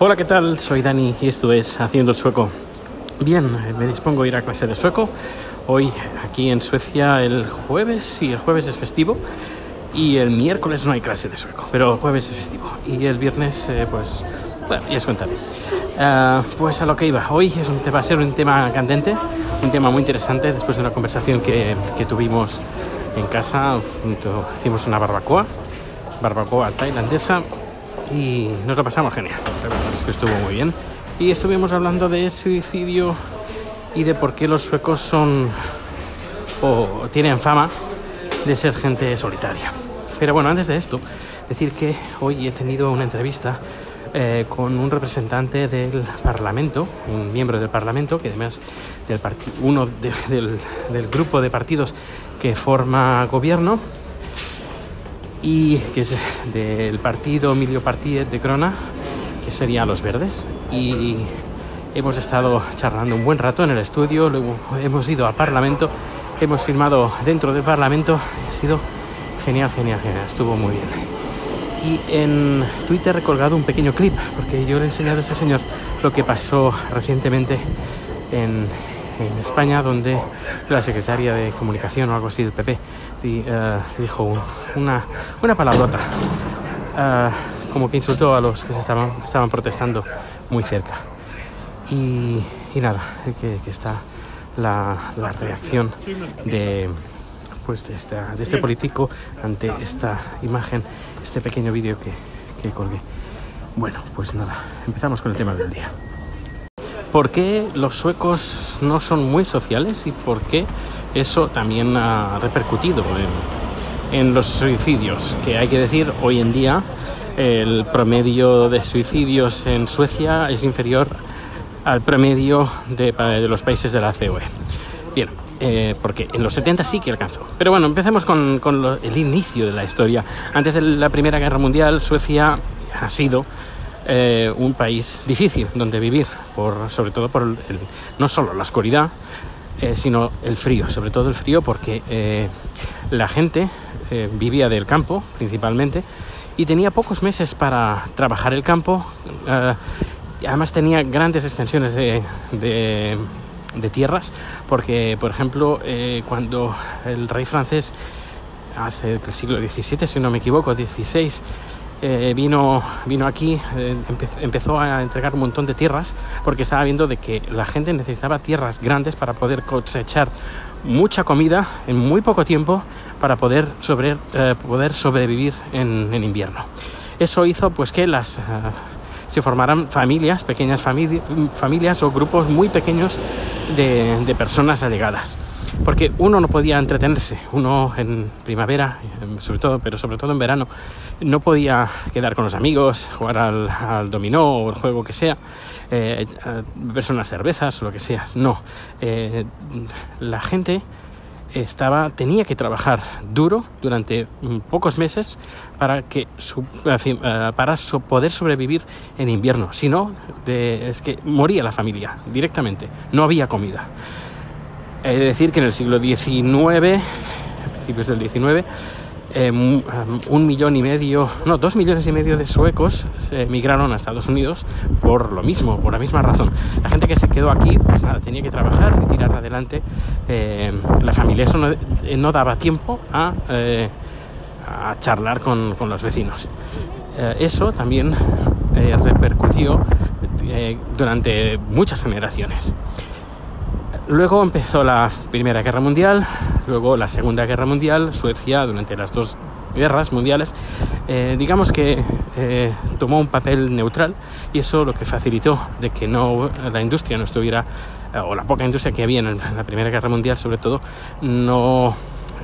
Hola, ¿qué tal? Soy Dani y esto es Haciendo el Sueco. Bien, me dispongo a ir a clase de sueco. Hoy aquí en Suecia el jueves, sí, el jueves es festivo. Y el miércoles no hay clase de sueco, pero jueves es festivo. Y el viernes, eh, pues, bueno, ya os contaré. Ah, pues a lo que iba. Hoy es un, va a ser un tema candente, un tema muy interesante después de una conversación que, que tuvimos en casa. Hicimos una barbacoa, barbacoa tailandesa y nos lo pasamos genial. La verdad es que estuvo muy bien. Y estuvimos hablando de suicidio y de por qué los suecos son o tienen fama de ser gente solitaria. Pero bueno, antes de esto, decir que hoy he tenido una entrevista eh, con un representante del Parlamento, un miembro del Parlamento, que además del uno del, del grupo de partidos que forma gobierno, y que es del partido Emilio Partiet de Crona, que sería Los Verdes. Y hemos estado charlando un buen rato en el estudio, luego hemos ido al Parlamento, hemos filmado dentro del Parlamento, ha sido genial, genial, genial, estuvo muy bien. Y en Twitter he colgado un pequeño clip, porque yo le he enseñado a este señor lo que pasó recientemente en, en España, donde la secretaria de comunicación o algo así del PP uh, dijo una, una palabrota, uh, como que insultó a los que se estaban, protestando muy cerca. Y, nada, que, está la, reacción de, pues de este político ante esta imagen, este pequeño vídeo que, que colgué. Bueno, pues nada, empezamos con el tema del día. ¿Por qué los suecos no son muy sociales y por qué eso también ha repercutido en, en los suicidios? Que hay que decir, hoy en día el promedio de suicidios en Suecia es inferior al promedio de, de los países de la COE. Bien, eh, porque en los 70 sí que alcanzó. Pero bueno, empecemos con, con lo, el inicio de la historia. Antes de la Primera Guerra Mundial, Suecia ha sido eh, un país difícil donde vivir, por, sobre todo por el, no solo la oscuridad, eh, sino el frío, sobre todo el frío porque eh, la gente eh, vivía del campo principalmente y tenía pocos meses para trabajar el campo, eh, además tenía grandes extensiones de, de, de tierras porque, por ejemplo, cuando el rey francés hace el siglo XVII, si no me equivoco, XVI, eh, vino, vino aquí, eh, empe empezó a entregar un montón de tierras porque estaba viendo de que la gente necesitaba tierras grandes para poder cosechar mucha comida en muy poco tiempo para poder, eh, poder sobrevivir en, invierno. Eso hizo pues que las, se formaran familias, pequeñas famili familias o grupos muy pequeños de, personas allegadas porque uno no podía entretenerse, uno en primavera, sobre todo, pero sobre todo en verano, no podía quedar con los amigos, jugar al, dominó o el juego que sea, eh, beberse unas cervezas lo que sea. No, eh, la gente estaba tenía que trabajar duro durante pocos meses para que su, para poder sobrevivir en invierno. Si no es que moría la familia directamente. No había comida. De decir que en el siglo XIX, principios del XIX, eh, un millón y medio, no, dos millones y medio de suecos emigraron a Estados Unidos por lo mismo, por la misma razón. La gente que se quedó aquí, pues nada, tenía que trabajar y tirar adelante eh, la familia. Eso no, no daba tiempo a, eh, a charlar con, con, los vecinos. Eh, eso también repercutió durante muchas generaciones. Luego empezó la Primera Guerra Mundial, luego la Segunda Guerra Mundial, Suecia durante las dos guerras mundiales, eh, digamos que eh, tomó un papel neutral y eso lo que facilitó de que no la industria no estuviera, eh, o la poca industria que había en, la Primera Guerra Mundial sobre todo, no,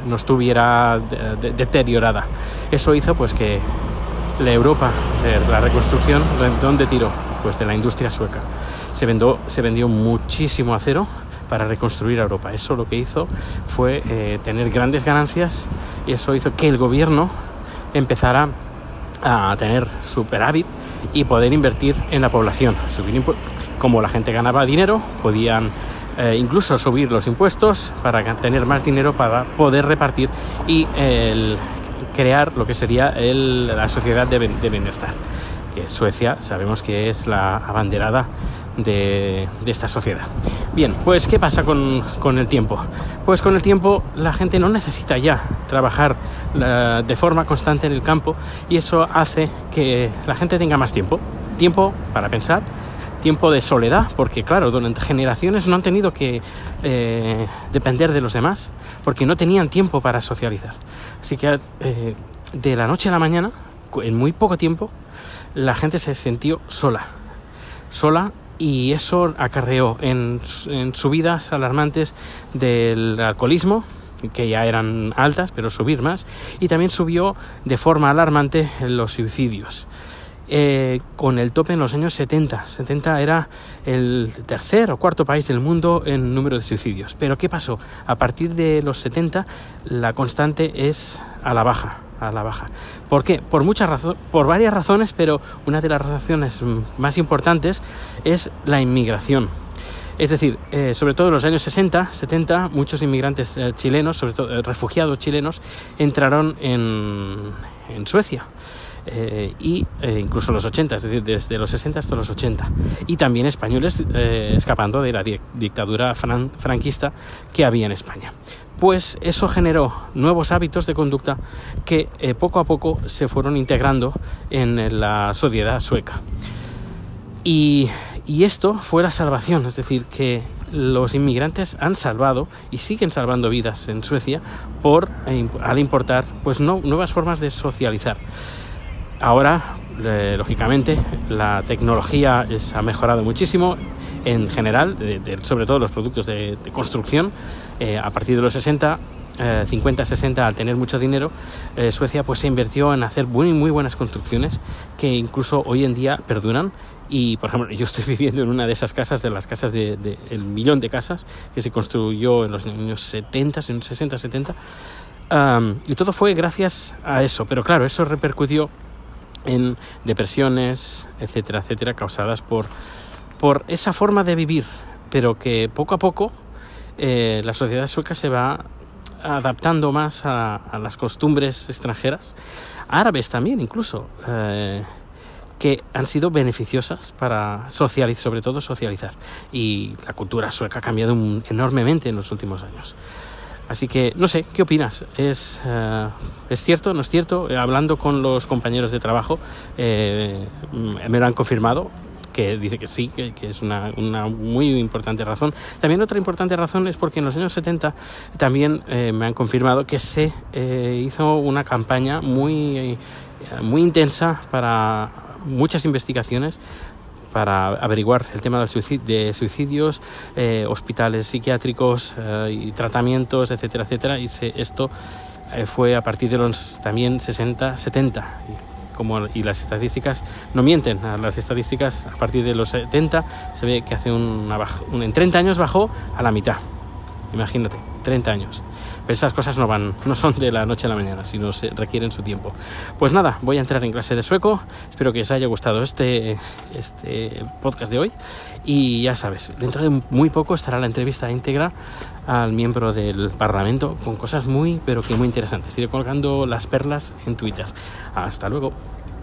no estuviera de, de, deteriorada. Eso hizo pues que la Europa, la reconstrucción, ¿dónde tiró? Pues de la industria sueca. Se vendió, se vendió muchísimo acero, para reconstruir Europa. Eso lo que hizo fue eh, tener grandes ganancias y eso hizo que el gobierno empezara a tener superávit y poder invertir en la población. Como la gente ganaba dinero, podían eh, incluso subir los impuestos para tener más dinero para poder repartir y crear lo que sería la sociedad de bienestar. Que Suecia sabemos que es la abanderada de, esta sociedad. Bien, pues ¿qué pasa con, el tiempo? Pues con el tiempo la gente no necesita ya trabajar de forma constante en el campo y eso hace que la gente tenga más tiempo. Tiempo para pensar, tiempo de soledad, porque claro, durante generaciones no han tenido que eh, depender de los demás, porque no tenían tiempo para socializar. Así que eh, de la noche a la mañana, en muy poco tiempo, la gente se sintió sola. Sola y eso acarreó en, subidas alarmantes del alcoholismo, que ya eran altas, pero subir más, y también subió de forma alarmante los suicidios. Eh, con el tope en los años 70. 70 era el tercer o cuarto país del mundo en número de suicidios. Pero ¿qué pasó? A partir de los 70 la constante es a la baja a la baja. ¿Por qué? Por muchas razones, por varias razones, pero una de las razones más importantes es la inmigración. Es decir, eh, sobre todo en los años 60, 70, muchos inmigrantes eh, chilenos, sobre todo eh, refugiados chilenos, entraron en, Suecia. y incluso los 80, es decir, desde los 60 hasta los 80. Y también españoles escapando de la dictadura franquista que había en España pues eso generó nuevos hábitos de conducta que eh, poco a poco se fueron integrando en la sociedad sueca. Y, esto fue la salvación, es decir, que los inmigrantes han salvado y siguen salvando vidas en Suecia por eh, al importar pues no, nuevas formas de socializar. Ahora, lógicamente, la tecnología ha mejorado muchísimo en general, sobre todo los productos de, construcción, eh, a partir de los 60, 50, 60, al tener mucho dinero, eh, Suecia pues se invirtió en hacer muy, muy buenas construcciones que incluso hoy en día perduran. Y, por ejemplo, yo estoy viviendo en una de esas casas, de las casas del de, el millón de casas que se construyó en los años 70, 60, 70. y todo fue gracias a eso. Pero claro, eso repercutió en depresiones, etcétera, etcétera, causadas por por esa forma de vivir, pero que poco a poco eh, la sociedad sueca se va adaptando más a, las costumbres extranjeras, árabes también incluso, eh, que han sido beneficiosas para socializar, sobre todo socializar. Y la cultura sueca ha cambiado enormemente en los últimos años. Así que no sé, ¿qué opinas? ¿Es, eh, ¿es cierto? ¿No es cierto? Hablando con los compañeros de trabajo, me lo han confirmado que dice que sí, que, es una, una, muy importante razón. También otra importante razón es porque en los años 70 también eh, me han confirmado que se eh, hizo una campaña muy, eh, muy intensa para muchas investigaciones para averiguar el tema de suicidios, hospitales psiquiátricos y tratamientos, etcétera, etcétera. Y esto fue a partir de los también 60, 70 como, y las estadísticas no mienten. Las estadísticas a partir de los 70 se ve que hace una un, en 30 años bajó a la mitad. Imagínate, 30 años. Pero esas cosas no van, no son de la noche a la mañana, sino se requieren su tiempo. Pues nada, voy a entrar en clase de sueco. Espero que os haya gustado este, este podcast de hoy. Y ya sabes, dentro de muy poco estará la entrevista íntegra al miembro del Parlamento con cosas muy, pero que muy interesantes. Iré colgando las perlas en Twitter. Hasta luego.